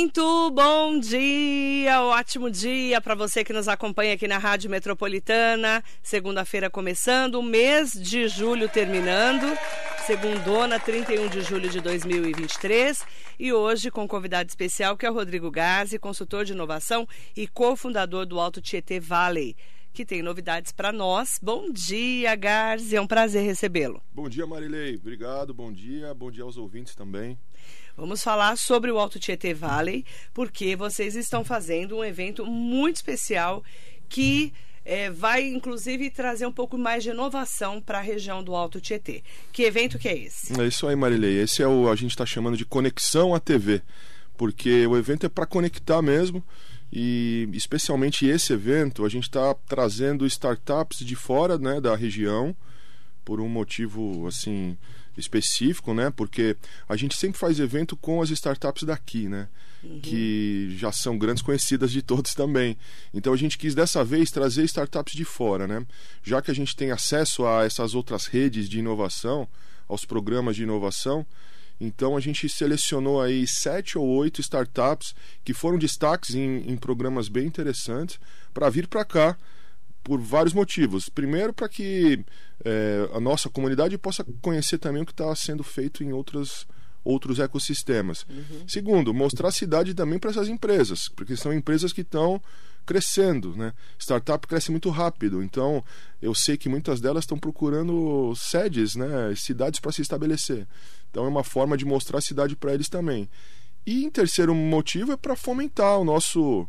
Muito bom dia, ótimo dia para você que nos acompanha aqui na Rádio Metropolitana. Segunda-feira começando, mês de julho terminando, segundona, 31 de julho de 2023. E hoje com um convidado especial que é o Rodrigo Gazi, consultor de inovação e cofundador do Alto Tietê Valley que tem novidades para nós. Bom dia, Garzi, é um prazer recebê-lo. Bom dia, Marilei. Obrigado, bom dia. Bom dia aos ouvintes também. Vamos falar sobre o Alto Tietê Valley, porque vocês estão fazendo um evento muito especial que é, vai inclusive trazer um pouco mais de inovação para a região do Alto Tietê. Que evento que é esse? É isso aí, Marilei. Esse é o a gente está chamando de conexão à TV, porque o evento é para conectar mesmo. E especialmente esse evento, a gente está trazendo startups de fora né, da região por um motivo assim específico, né? Porque a gente sempre faz evento com as startups daqui, né? Uhum. Que já são grandes conhecidas de todos também. Então a gente quis dessa vez trazer startups de fora, né? Já que a gente tem acesso a essas outras redes de inovação, aos programas de inovação, então a gente selecionou aí sete ou oito startups que foram destaques em, em programas bem interessantes para vir para cá por vários motivos. Primeiro, para que é, a nossa comunidade possa conhecer também o que está sendo feito em outros outros ecossistemas. Uhum. Segundo, mostrar a cidade também para essas empresas, porque são empresas que estão crescendo, né? Startup cresce muito rápido, então eu sei que muitas delas estão procurando sedes, né? Cidades para se estabelecer. Então é uma forma de mostrar a cidade para eles também. E em terceiro motivo é para fomentar o nosso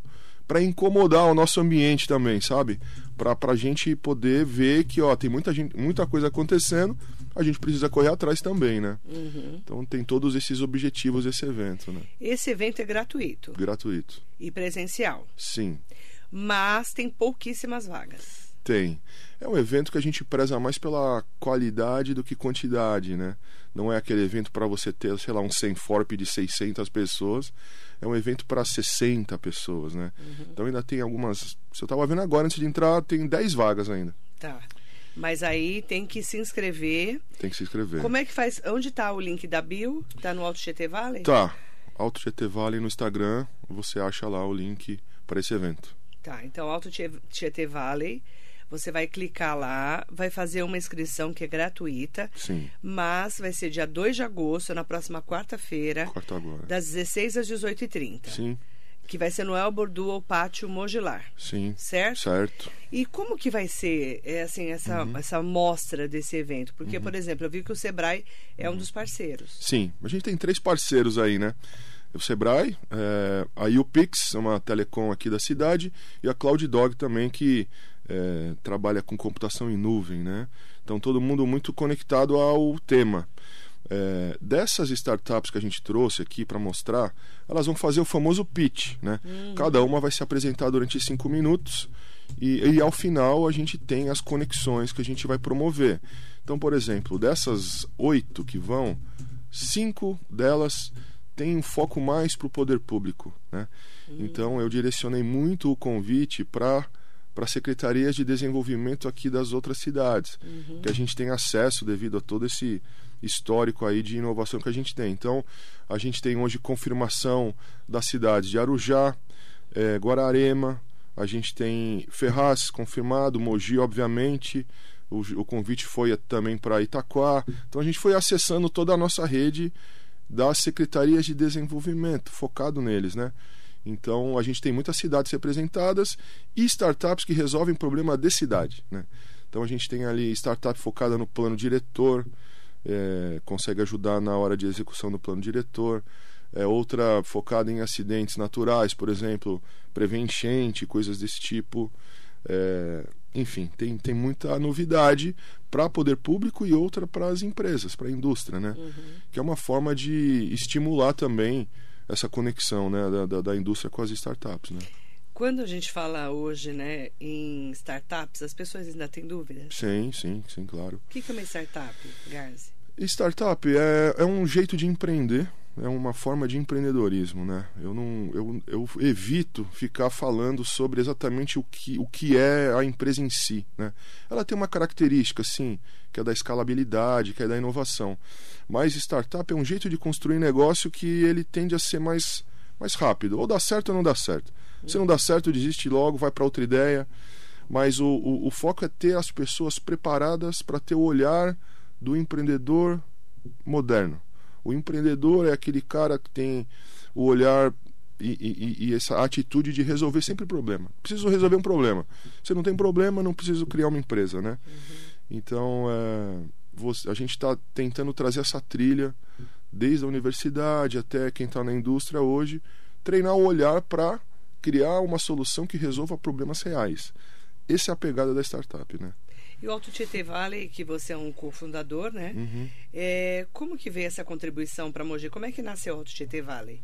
para incomodar o nosso ambiente também, sabe? Para a gente poder ver que ó, tem muita, gente, muita coisa acontecendo, a gente precisa correr atrás também, né? Uhum. Então tem todos esses objetivos esse evento, né? Esse evento é gratuito. Gratuito. E presencial. Sim. Mas tem pouquíssimas vagas. Tem. É um evento que a gente preza mais pela qualidade do que quantidade, né? Não é aquele evento para você ter, sei lá, um Senforp de 600 pessoas. É um evento para 60 pessoas, né? Uhum. Então ainda tem algumas... Se eu estava vendo agora, antes de entrar, tem 10 vagas ainda. Tá. Mas aí tem que se inscrever. Tem que se inscrever. Como é que faz? Onde está o link da bio? Está no Alto GT Valley? Tá. Alto GT Valley no Instagram, você acha lá o link para esse evento. Tá, então Alto GT Valley você vai clicar lá, vai fazer uma inscrição que é gratuita. Sim. Mas vai ser dia 2 de agosto, na próxima quarta-feira. Quarta agora. Das 16 às 18h30. Sim. Que vai ser no El Bordu Pátio Mogilar. Sim. Certo? Certo. E como que vai ser é, assim, essa, uhum. essa mostra desse evento? Porque, uhum. por exemplo, eu vi que o Sebrae é uhum. um dos parceiros. Sim. A gente tem três parceiros aí, né? o Sebrae, é, a UPix, uma telecom aqui da cidade, e a Cloud Dog também, que é, trabalha com computação em nuvem, né? Então todo mundo muito conectado ao tema. É, dessas startups que a gente trouxe aqui para mostrar, elas vão fazer o famoso pitch, né? Uhum. Cada uma vai se apresentar durante cinco minutos e, e ao final a gente tem as conexões que a gente vai promover. Então, por exemplo, dessas oito que vão, cinco delas têm um foco mais para o poder público, né? Uhum. Então eu direcionei muito o convite para para secretarias de desenvolvimento aqui das outras cidades, uhum. que a gente tem acesso devido a todo esse histórico aí de inovação que a gente tem. Então, a gente tem hoje confirmação das cidades de Arujá, é, Guararema, a gente tem Ferraz confirmado, Mogi, obviamente, o, o convite foi também para Itaquá. Então, a gente foi acessando toda a nossa rede das secretarias de desenvolvimento, focado neles, né? Então a gente tem muitas cidades representadas e startups que resolvem problema de cidade. Né? Então a gente tem ali startup focada no plano diretor, é, consegue ajudar na hora de execução do plano diretor. É, outra focada em acidentes naturais, por exemplo, prever enchente, coisas desse tipo. É, enfim, tem, tem muita novidade para poder público e outra para as empresas, para a indústria, né? Uhum. Que é uma forma de estimular também essa conexão né, da, da, da indústria com as startups. Né? Quando a gente fala hoje né, em startups, as pessoas ainda têm dúvidas? Sim, sim, sim, claro. O que é uma startup, Garzi? Startup é, é um jeito de empreender é uma forma de empreendedorismo, né? Eu não, eu, eu evito ficar falando sobre exatamente o que, o que é a empresa em si, né? Ela tem uma característica, sim, que é da escalabilidade, que é da inovação. Mas startup é um jeito de construir negócio que ele tende a ser mais mais rápido. Ou dá certo ou não dá certo. Se não dá certo, desiste logo, vai para outra ideia. Mas o, o, o, foco é ter as pessoas preparadas para ter o olhar do empreendedor moderno. O empreendedor é aquele cara que tem o olhar e, e, e, essa atitude de resolver sempre problema. Preciso resolver um problema. Se não tem problema, não preciso criar uma empresa, né? Uhum. Então, é, você, a gente está tentando trazer essa trilha desde a universidade até quem está na indústria hoje, treinar o olhar para criar uma solução que resolva problemas reais. Essa é a pegada da startup, né? E o Alto Tietê Valley, que você é um cofundador, né? Uhum. É, como que veio essa contribuição para Mogi? Como é que nasceu o Alto Tietê Valley?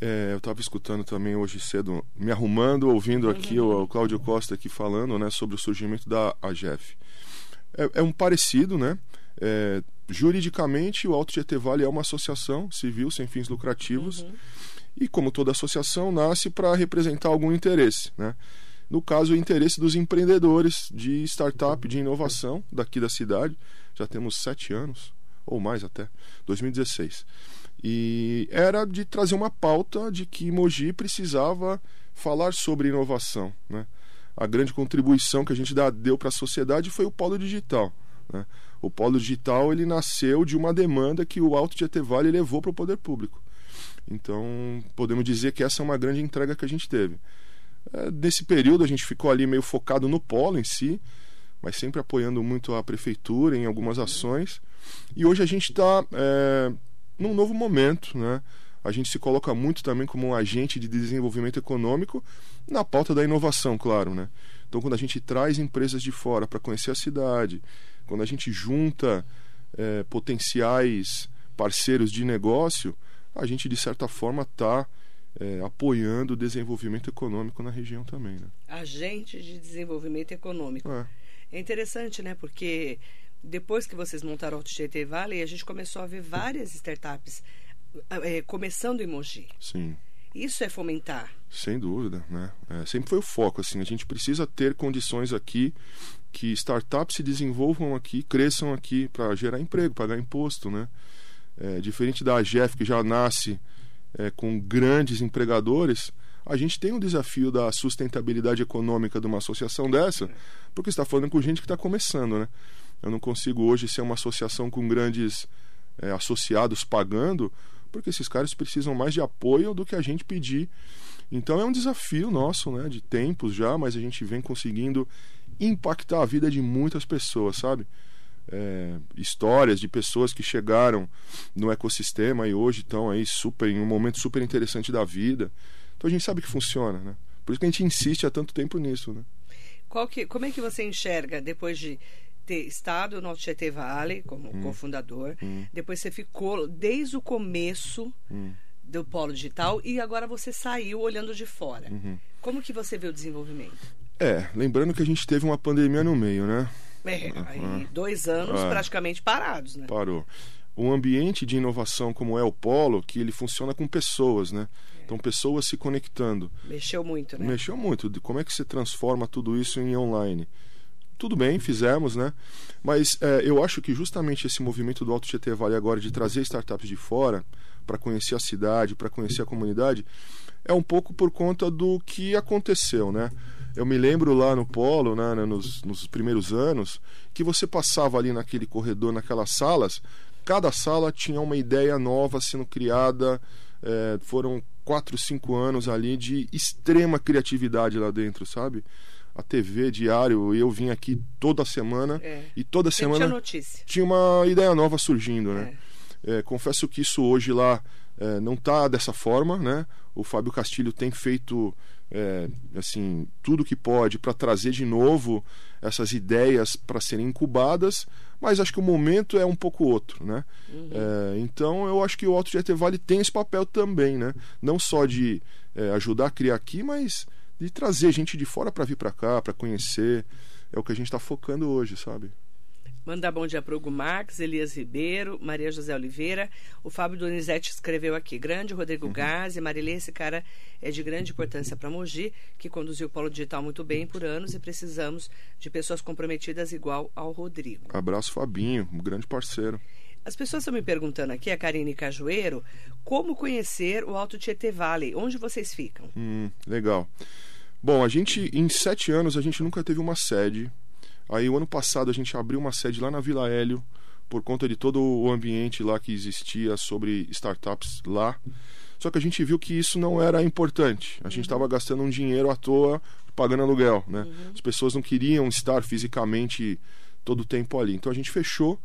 É, eu estava escutando também hoje cedo, me arrumando, ouvindo aqui uhum. o, o Cláudio Costa aqui falando né, sobre o surgimento da AGEF. É, é um parecido, né? É, juridicamente, o Alto Tietê Vale é uma associação civil sem fins lucrativos uhum. e, como toda associação, nasce para representar algum interesse, né? No caso, o interesse dos empreendedores de startup, de inovação daqui da cidade. Já temos sete anos, ou mais até, 2016. E era de trazer uma pauta de que Mogi precisava falar sobre inovação. Né? A grande contribuição que a gente deu para a sociedade foi o polo digital. Né? O polo digital ele nasceu de uma demanda que o Alto Tietê Vale levou para o poder público. Então, podemos dizer que essa é uma grande entrega que a gente teve. É, nesse período, a gente ficou ali meio focado no polo em si, mas sempre apoiando muito a prefeitura em algumas ações. E hoje a gente está é, num novo momento, né? A gente se coloca muito também como um agente de desenvolvimento econômico na pauta da inovação, claro, né? Então, quando a gente traz empresas de fora para conhecer a cidade, quando a gente junta é, potenciais parceiros de negócio, a gente, de certa forma, está é, apoiando o desenvolvimento econômico na região também. Né? Agente de desenvolvimento econômico. É. é interessante, né? Porque depois que vocês montaram o GT Valley, a gente começou a ver várias startups é, começando em Mogi. Sim. Isso é fomentar. Sem dúvida, né? É, sempre foi o foco, assim. A gente precisa ter condições aqui que startups se desenvolvam aqui, cresçam aqui para gerar emprego, pagar imposto, né? É, diferente da AGEF, que já nasce é, com grandes empregadores, a gente tem o desafio da sustentabilidade econômica de uma associação dessa, porque está falando com gente que está começando, né? Eu não consigo hoje ser uma associação com grandes é, associados pagando, porque esses caras precisam mais de apoio do que a gente pedir. Então é um desafio nosso, né? De tempos já, mas a gente vem conseguindo impactar a vida de muitas pessoas, sabe? É, histórias de pessoas que chegaram no ecossistema e hoje estão aí super em um momento super interessante da vida. Então a gente sabe que funciona, né? Por isso que a gente insiste há tanto tempo nisso, né? Qual que, como é que você enxerga depois de ter estado no Tietê Vale como hum. cofundador, hum. depois você ficou desde o começo hum. do Polo Digital e agora você saiu olhando de fora. Uhum. Como que você vê o desenvolvimento? É, lembrando que a gente teve uma pandemia no meio, né? É, aí dois anos é. praticamente parados, né? Parou. Um ambiente de inovação como é o Polo, que ele funciona com pessoas, né? É. Então, pessoas se conectando. Mexeu muito, né? Mexeu muito. Como é que você transforma tudo isso em online? tudo bem, fizemos, né? Mas é, eu acho que justamente esse movimento do Alto GT Vale agora de trazer startups de fora para conhecer a cidade, para conhecer a comunidade, é um pouco por conta do que aconteceu, né? Eu me lembro lá no Polo, né, né nos, nos primeiros anos, que você passava ali naquele corredor, naquelas salas, cada sala tinha uma ideia nova sendo criada, é, foram quatro, cinco anos ali de extrema criatividade lá dentro, sabe? a TV diário eu vim aqui toda semana é. e toda semana tinha uma ideia nova surgindo, né? É. É, confesso que isso hoje lá é, não está dessa forma, né? O Fábio Castilho tem feito é, assim tudo que pode para trazer de novo essas ideias para serem incubadas, mas acho que o momento é um pouco outro, né? Uhum. É, então eu acho que o Alto GT Vale tem esse papel também, né? Não só de ajudar a criar aqui, mas de trazer gente de fora para vir para cá, para conhecer. É o que a gente está focando hoje, sabe? Mandar bom dia para Hugo Marques, Elias Ribeiro, Maria José Oliveira. O Fábio Donizete escreveu aqui: grande Rodrigo uhum. Gás e Marilê, esse cara é de grande importância para Mogi, que conduziu o Polo Digital muito bem por anos e precisamos de pessoas comprometidas igual ao Rodrigo. Abraço, Fabinho, um grande parceiro. As pessoas estão me perguntando aqui, a Karine Cajueiro, como conhecer o Alto Tietê Valley? Onde vocês ficam? Hum, legal. Bom, a gente, em sete anos, a gente nunca teve uma sede. Aí, o ano passado, a gente abriu uma sede lá na Vila Hélio, por conta de todo o ambiente lá que existia sobre startups lá. Só que a gente viu que isso não era importante. A gente estava uhum. gastando um dinheiro à toa pagando aluguel, né? Uhum. As pessoas não queriam estar fisicamente todo o tempo ali. Então a gente fechou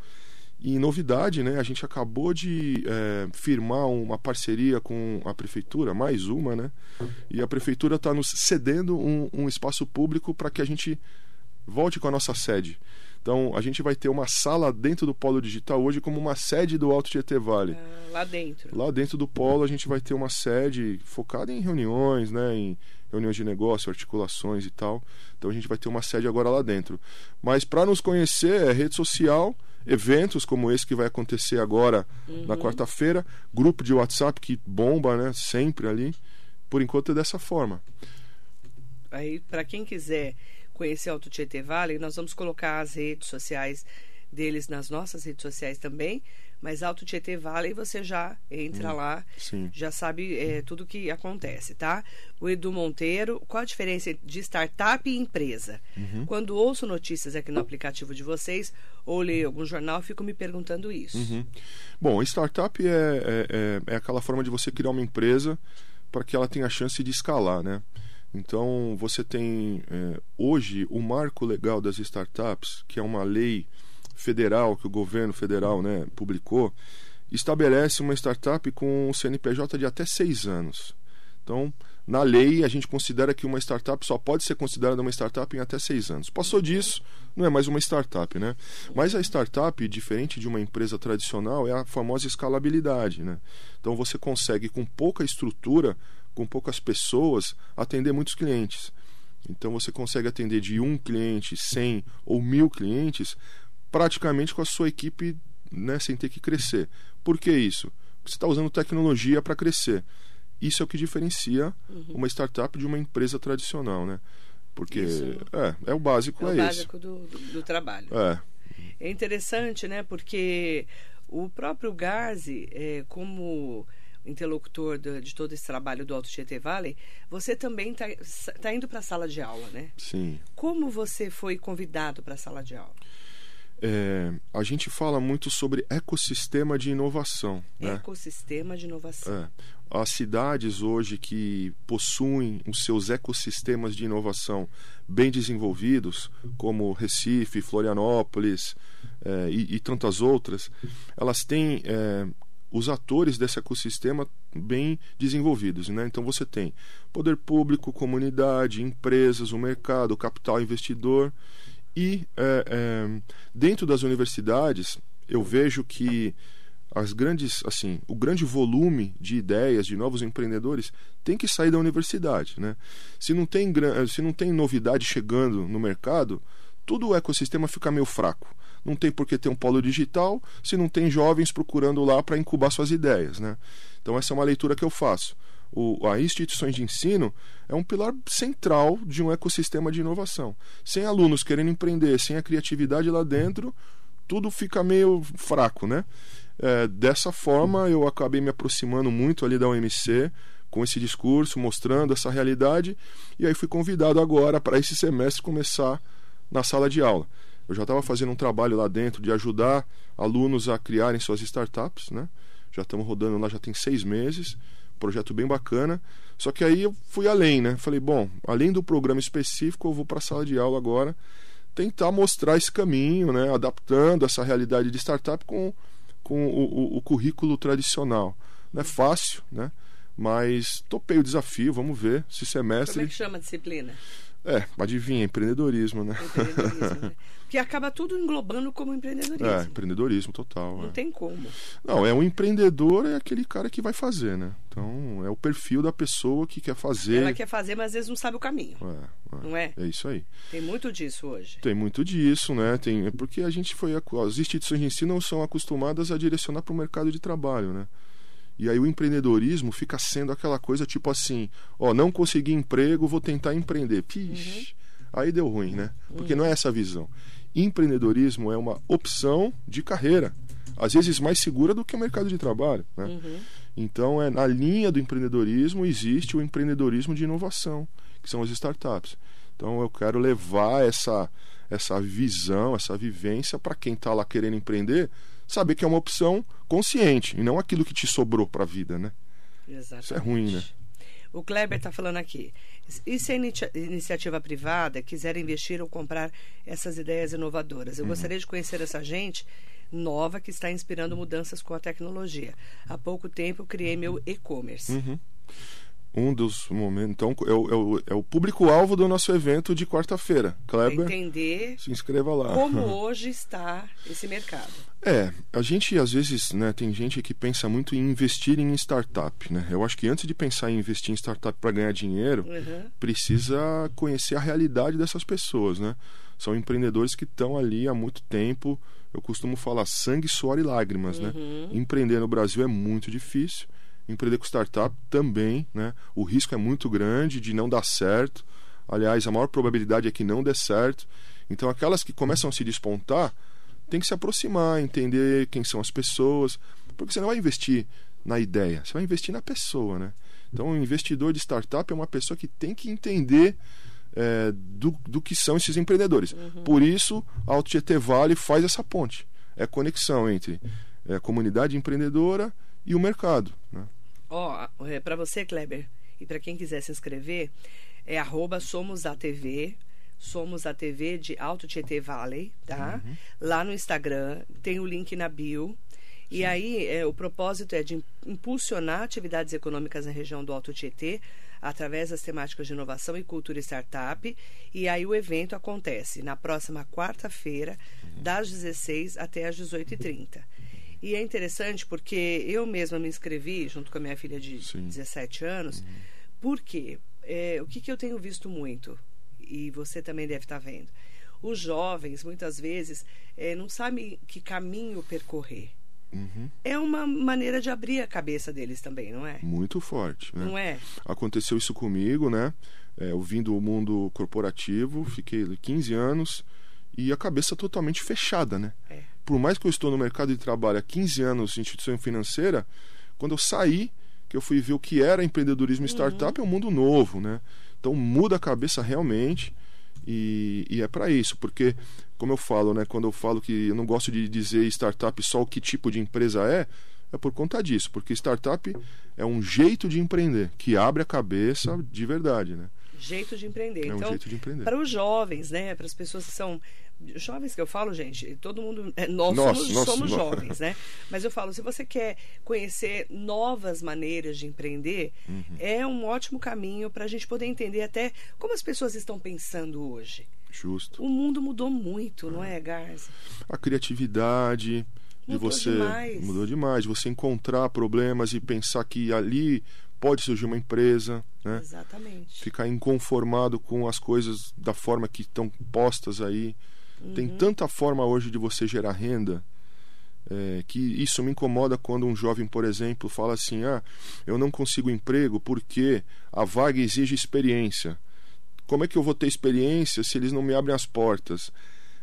e novidade, né? A gente acabou de é, firmar uma parceria com a prefeitura, mais uma, né? E a prefeitura está nos cedendo um, um espaço público para que a gente volte com a nossa sede. Então, a gente vai ter uma sala dentro do Polo Digital hoje como uma sede do Alto Tietê Vale. Ah, lá dentro. Lá dentro do Polo a gente vai ter uma sede focada em reuniões, né, em reuniões de negócio, articulações e tal. Então a gente vai ter uma sede agora lá dentro. Mas para nos conhecer é rede social, eventos como esse que vai acontecer agora uhum. na quarta-feira, grupo de WhatsApp que bomba, né, sempre ali. Por enquanto é dessa forma. Aí para quem quiser conhecer Alto Tietê Vale, nós vamos colocar as redes sociais deles nas nossas redes sociais também. Mas Alto Tietê Vale você já entra hum, lá, sim. já sabe é, tudo que acontece, tá? O Edu Monteiro, qual a diferença de startup e empresa? Uhum. Quando ouço notícias aqui no aplicativo de vocês ou leio algum jornal, fico me perguntando isso. Uhum. Bom, startup é, é, é, é aquela forma de você criar uma empresa para que ela tenha a chance de escalar, né? Então, você tem é, hoje o marco legal das startups, que é uma lei federal que o governo federal né, publicou, estabelece uma startup com um CNPJ de até seis anos. Então, na lei, a gente considera que uma startup só pode ser considerada uma startup em até seis anos. Passou disso, não é mais uma startup, né? Mas a startup, diferente de uma empresa tradicional, é a famosa escalabilidade, né? Então, você consegue, com pouca estrutura, com poucas pessoas, atender muitos clientes. Então você consegue atender de um cliente, cem ou mil clientes, praticamente com a sua equipe, né, sem ter que crescer. Por que isso? Você está usando tecnologia para crescer. Isso é o que diferencia uhum. uma startup de uma empresa tradicional, né? Porque é, é o básico, é, é o básico do, do, do, trabalho. É. É interessante, né? Porque o próprio Gazi, é, como interlocutor de, de, todo esse trabalho do Alto Tietê Valley, você também está tá indo para a sala de aula, né? Sim. Como você foi convidado para a sala de aula? É, a gente fala muito sobre ecossistema de inovação. Né? Ecossistema de inovação. É. As cidades hoje que possuem os seus ecossistemas de inovação bem desenvolvidos, como Recife, Florianópolis é, e, e, tantas outras, elas têm é, os atores desse ecossistema bem desenvolvidos. Né? Então você tem poder público, comunidade, empresas, o mercado, capital investidor. E é, é, dentro das universidades eu vejo que as grandes, assim, o grande volume de ideias de novos empreendedores tem que sair da universidade, né? Se não tem, se não tem novidade chegando no mercado, todo o ecossistema fica meio fraco não tem por que ter um polo digital se não tem jovens procurando lá para incubar suas ideias. Né? Então, essa é uma leitura que eu faço. O, a instituições de ensino é um pilar central de um ecossistema de inovação. Sem alunos querendo empreender, sem a criatividade lá dentro, tudo fica meio fraco, né? É, dessa forma, eu acabei me aproximando muito ali da UMC com esse discurso, mostrando essa realidade, e aí fui convidado agora para esse semestre começar na sala de aula. Eu já estava fazendo um trabalho lá dentro de ajudar alunos a criarem suas startups, né? Já estamos rodando lá, já tem seis meses, projeto bem bacana. Só que aí eu fui além, né? Falei, bom, além do programa específico, eu vou para a sala de aula agora tentar mostrar esse caminho, né? Adaptando essa realidade de startup com, com o, o, o currículo tradicional. Não é fácil, né? Mas topei o desafio, vamos ver se semestre. Como é que chama a disciplina? É, adivinha, empreendedorismo, né? Empreendedorismo, né? Que acaba tudo englobando como empreendedorismo. É, empreendedorismo total. Não é. tem como. Não, é um empreendedor, é aquele cara que vai fazer, né? Então, é o perfil da pessoa que quer fazer. Ela quer fazer, mas às vezes não sabe o caminho. É, é. Não é? É isso aí. Tem muito disso hoje. Tem muito disso, né? Tem, é porque a gente foi. As instituições de ensino são acostumadas a direcionar para o mercado de trabalho, né? E aí o empreendedorismo fica sendo aquela coisa tipo assim, ó, não consegui emprego, vou tentar empreender. Pixe, uhum. aí deu ruim, né? Porque uhum. não é essa a visão. Empreendedorismo é uma opção de carreira. às vezes mais segura do que o mercado de trabalho. Né? Uhum. Então, é, na linha do empreendedorismo existe o empreendedorismo de inovação, que são as startups. Então, eu quero levar essa, essa visão, essa vivência para quem está lá querendo empreender, saber que é uma opção consciente e não aquilo que te sobrou para a vida, né? Exatamente. Isso é ruim, né? O Kleber está falando aqui. E se a iniciativa privada quiser investir ou comprar essas ideias inovadoras? Eu uhum. gostaria de conhecer essa gente nova que está inspirando mudanças com a tecnologia. Há pouco tempo criei meu e-commerce. Uhum um dos momentos. Então, é o, é o, é o público-alvo do nosso evento de quarta-feira. Kleber. Entender. Se inscreva lá. Como hoje está esse mercado. É, a gente às vezes, né, tem gente que pensa muito em investir em startup, né? Eu acho que antes de pensar em investir em startup para ganhar dinheiro, uhum. precisa conhecer a realidade dessas pessoas, né? São empreendedores que estão ali há muito tempo. Eu costumo falar sangue, suor e lágrimas, né? uhum. né? Empreender no Brasil é muito difícil empreender com startup também, né? O risco é muito grande de não dar certo. Aliás, a maior probabilidade é que não dê certo. Então, aquelas que começam a se despontar, tem que se aproximar, entender quem são as pessoas, porque você não vai investir na ideia, você vai investir na pessoa, né? Então, o investidor de startup é uma pessoa que tem que entender é, do, do que são esses empreendedores. Uhum. Por isso, a Alto GT Vale faz essa ponte. É a conexão entre é, a comunidade empreendedora e o mercado. Né? Ó, oh, é, para você, Kleber, e para quem quiser se inscrever, é arroba Somos a TV, Somos a TV de Alto Tietê Valley, tá? Uhum. Lá no Instagram, tem o link na bio. E aí, é, o propósito é de impulsionar atividades econômicas na região do Alto Tietê, através das temáticas de inovação e cultura e startup. E aí o evento acontece na próxima quarta-feira, uhum. das 16 até as 18h30. E é interessante porque eu mesma me inscrevi junto com a minha filha de Sim. 17 anos. Uhum. Por quê? É, o que, que eu tenho visto muito, e você também deve estar vendo, os jovens, muitas vezes, é, não sabem que caminho percorrer. Uhum. É uma maneira de abrir a cabeça deles também, não é? Muito forte. Né? Não é? Aconteceu isso comigo, né? É, eu vim do mundo corporativo, fiquei 15 anos e a cabeça totalmente fechada, né? É por mais que eu estou no mercado de trabalho há 15 anos em instituição financeira, quando eu saí, que eu fui ver o que era empreendedorismo e startup, uhum. é um mundo novo, né? Então muda a cabeça realmente e, e é para isso, porque como eu falo, né, quando eu falo que eu não gosto de dizer startup só o que tipo de empresa é, é por conta disso, porque startup é um jeito de empreender que abre a cabeça de verdade, né? Jeito de empreender. É um então, jeito de empreender. Para os jovens, né, para as pessoas que são jovens que eu falo, gente, todo mundo. É, nós, nós somos, nós, somos nós. jovens, né? Mas eu falo, se você quer conhecer novas maneiras de empreender, uhum. é um ótimo caminho para a gente poder entender até como as pessoas estão pensando hoje. Justo. O mundo mudou muito, não é, Garza? A criatividade. De Mudou você demais. mudou demais, você encontrar problemas e pensar que ali pode surgir uma empresa, né? Exatamente. Ficar inconformado com as coisas da forma que estão postas aí. Tem Uhum. tanta forma hoje de você gerar renda é, que isso me incomoda quando um jovem, por exemplo, fala assim: ah, eu não consigo emprego porque a vaga exige experiência. Como é que eu vou ter experiência se eles não me abrem as portas?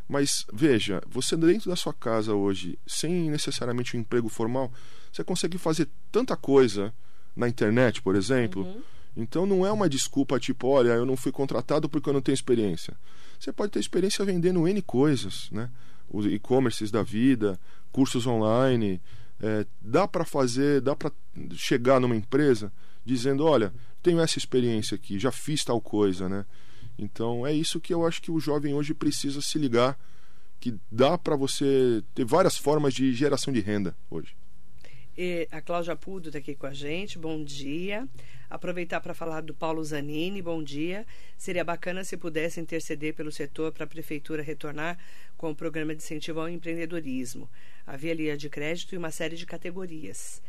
Mas veja, você dentro da sua casa hoje, sem necessariamente um emprego formal, você consegue fazer tanta coisa na internet, por exemplo. Uhum. Então não é uma desculpa tipo, olha, eu não fui contratado porque eu não tenho experiência. Você pode ter experiência vendendo N coisas, né? Os e-commerces da vida, cursos online. É, dá para fazer, dá para chegar numa empresa dizendo, olha, tenho essa experiência aqui, já fiz tal coisa, né? Então é isso que eu acho que o jovem hoje precisa se ligar, que dá para você ter várias formas de geração de renda hoje. E a Cláudia Pudo está aqui com a gente, bom dia. Aproveitar para falar do Paulo Zanini, bom dia. Seria bacana se pudesse interceder pelo setor para a Prefeitura retornar com o programa de incentivo ao empreendedorismo. Havia linha de crédito e uma série de categorias.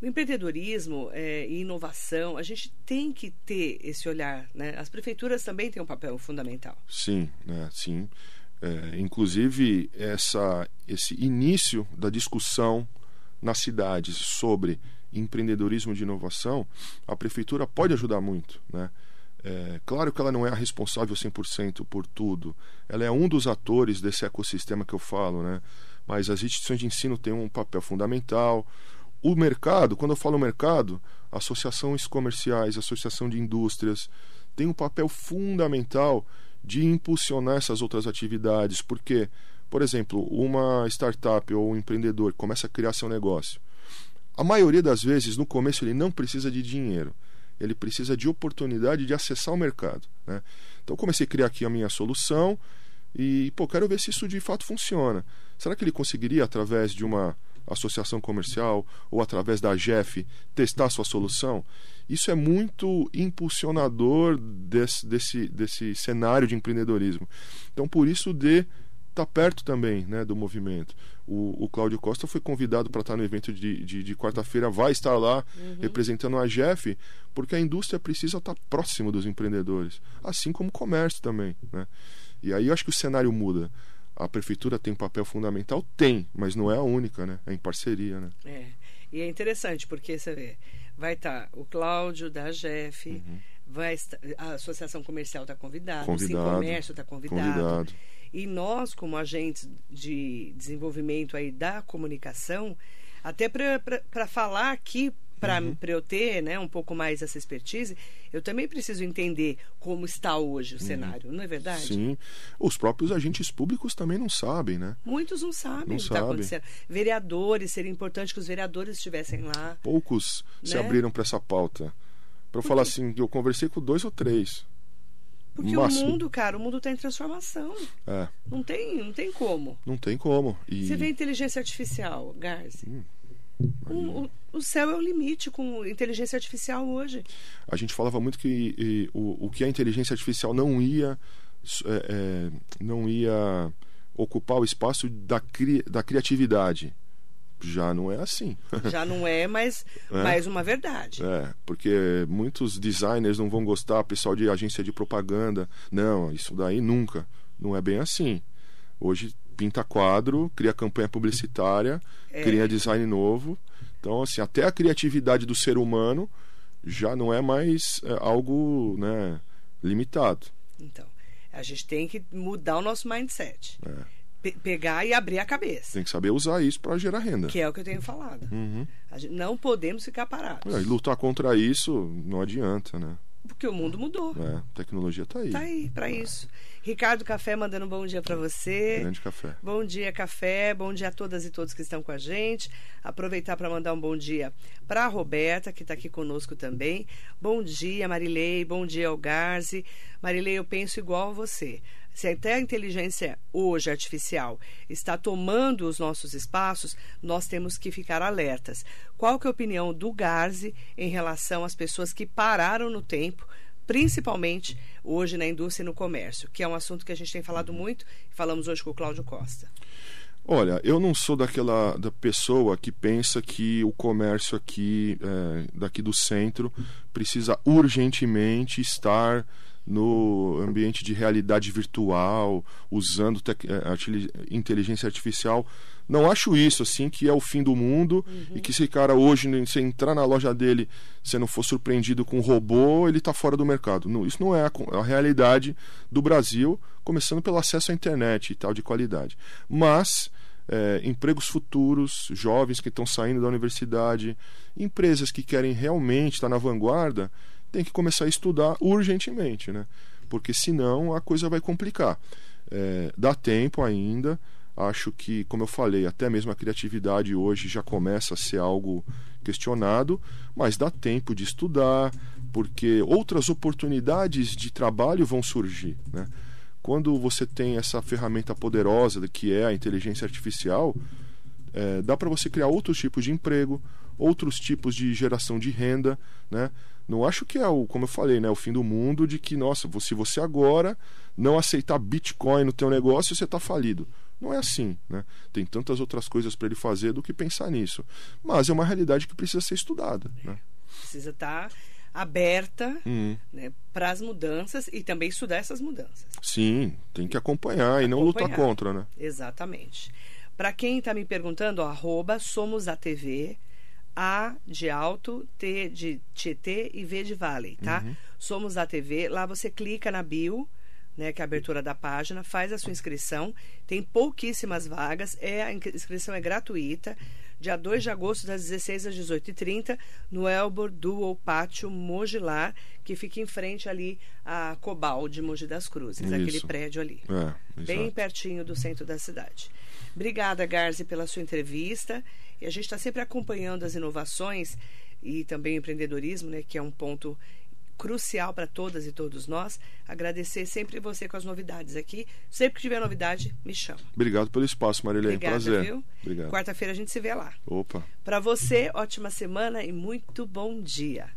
O empreendedorismo é, e inovação, a gente tem que ter esse olhar. Né? As prefeituras também têm um papel fundamental. Sim, né, sim. É, inclusive, essa, esse início da discussão nas cidades sobre empreendedorismo de inovação, a prefeitura pode ajudar muito. Né? É, claro que ela não é a responsável 100% por tudo, ela é um dos atores desse ecossistema que eu falo, né? mas as instituições de ensino têm um papel fundamental. O mercado, quando eu falo mercado, associações comerciais, associação de indústrias, tem um papel fundamental de impulsionar essas outras atividades, porque, por exemplo, uma startup ou um empreendedor começa a criar seu negócio. A maioria das vezes, no começo, ele não precisa de dinheiro, ele precisa de oportunidade de acessar o mercado. Né? Então, comecei a criar aqui a minha solução e, pô, quero ver se isso de fato funciona. Será que ele conseguiria, através de uma associação comercial ou através da GEF, testar sua solução? Isso é muito impulsionador desse, desse, desse cenário de empreendedorismo. Então, por isso, de está perto também né, do movimento. O, o Cláudio Costa foi convidado para estar no evento de, de, de quarta-feira, vai estar lá uhum. representando a GEF, porque a indústria precisa estar próximo dos empreendedores, assim como o comércio também. Né? E aí eu acho que o cenário muda. A prefeitura tem um papel fundamental? Tem, mas não é a única, né? É em parceria, né? É. E é interessante, porque você vê, vai estar o Cláudio da GEF, uhum. vai estar, a Associação Comercial está convidada, o Comércio está convidado. convidado. E nós, como agentes de desenvolvimento aí da comunicação, até para falar aqui para uhum. eu ter né, um pouco mais essa expertise, eu também preciso entender como está hoje o uhum. cenário, não é verdade? Sim. Os próprios agentes públicos também não sabem, né? Muitos não sabem não o que está acontecendo. Vereadores, seria importante que os vereadores estivessem lá. Poucos né? se abriram para essa pauta. Para eu falar assim, eu conversei com dois ou três. Porque Máximo. o mundo, cara, o mundo está em transformação. É. Não tem, não tem como. Não tem como. E... Você vê inteligência artificial, Garzi. Hum. O, o, céu é o limite com inteligência artificial hoje. A gente falava muito que e, o, o que a inteligência artificial não ia é, é, não ia ocupar o espaço da, cri, da criatividade. Já não é assim. Já não é, mas é? mais uma verdade. É, porque muitos designers não vão gostar, pessoal de agência de propaganda. Não, isso daí nunca. Não é bem assim. Hoje pinta quadro, cria campanha publicitária, é. cria design novo. Então, assim, até a criatividade do ser humano já não é mais é, algo né, limitado. Então, a gente tem que mudar o nosso mindset. É. Pe pegar e abrir a cabeça. Tem que saber usar isso para gerar renda. Que é o que eu tenho falado. Uhum. não podemos ficar parados. É, e lutar contra isso não adianta, né? Porque o mundo mudou. É, a tecnologia está aí. Está aí, para isso. Ricardo Café mandando um bom dia para você. Grande café. Bom dia, café. Bom dia a todas e todos que estão com a gente. Aproveitar para mandar um bom dia para a Roberta, que está aqui conosco também. Bom dia, Marilei. Bom dia, Algarze. Marilei, eu penso igual a você se até a inteligência hoje artificial está tomando os nossos espaços, nós temos que ficar alertas. Qual que é a opinião do Garzi em relação às pessoas que pararam no tempo, principalmente hoje na indústria e no comércio, que é um assunto que a gente tem falado muito e falamos hoje com o Cláudio Costa. Olha, eu não sou daquela da pessoa que pensa que o comércio aqui, é, daqui do centro, precisa urgentemente estar no ambiente de realidade virtual, usando eh, inteligência artificial. Não acho isso assim que é o fim do mundo uhum. e que se cara hoje se entrar na loja dele, se não for surpreendido com um robô, ele está fora do mercado. Não, isso não é a, a, realidade do Brasil, começando pelo acesso à internet e tal de qualidade. Mas é, empregos futuros, jovens que estão saindo da universidade, empresas que querem realmente estar na vanguarda, tem que começar a estudar urgentemente, né? Porque senão a coisa vai complicar. É, dá tempo ainda. Acho que, como eu falei, até mesmo a criatividade hoje já começa a ser algo questionado, mas dá tempo de estudar, porque outras oportunidades de trabalho vão surgir, né? Quando você tem essa ferramenta poderosa que é a inteligência artificial, é, dá para você criar outros tipos de emprego, outros tipos de geração de renda, né? Não acho que é o, como eu falei, né, o fim do mundo de que, nossa, se você agora não aceitar Bitcoin no teu negócio, você está falido. Não é assim, né? Tem tantas outras coisas para ele fazer do que pensar nisso. Mas é uma realidade que precisa ser estudada, né? Precisa estar tá aberta uhum. né, para as mudanças e também estudar essas mudanças. Sim, tem que acompanhar, acompanhar. e não lutar contra, né? Exatamente. Para quem está me perguntando, arroba somos a TV, A de alto, T de Tietê e V de Valley, tá? Uhum. Somos a TV. Lá você clica na bio, né, que é a abertura da página, faz a sua inscrição. Tem pouquíssimas vagas, é a inscrição é gratuita. Dia 2 de agosto, das 16 às 18h30, no Elbor Dual Pátio Mogilar, que fica em frente ali a Cobal de Mogi das Cruzes, Isso. aquele prédio ali. É, bem pertinho do centro da cidade. Obrigada, Garzi, pela sua entrevista. E a gente está sempre acompanhando as inovações e também o empreendedorismo, né, que é um ponto crucial para todas e todos nós. Agradecer sempre você com as novidades aqui. Sempre que tiver novidade, me chama. Obrigado pelo espaço, Marilene. Obrigada, Prazer. viu? Obrigado. Quarta-feira a gente se vê lá. Opa. Para você, ótima semana e muito bom dia.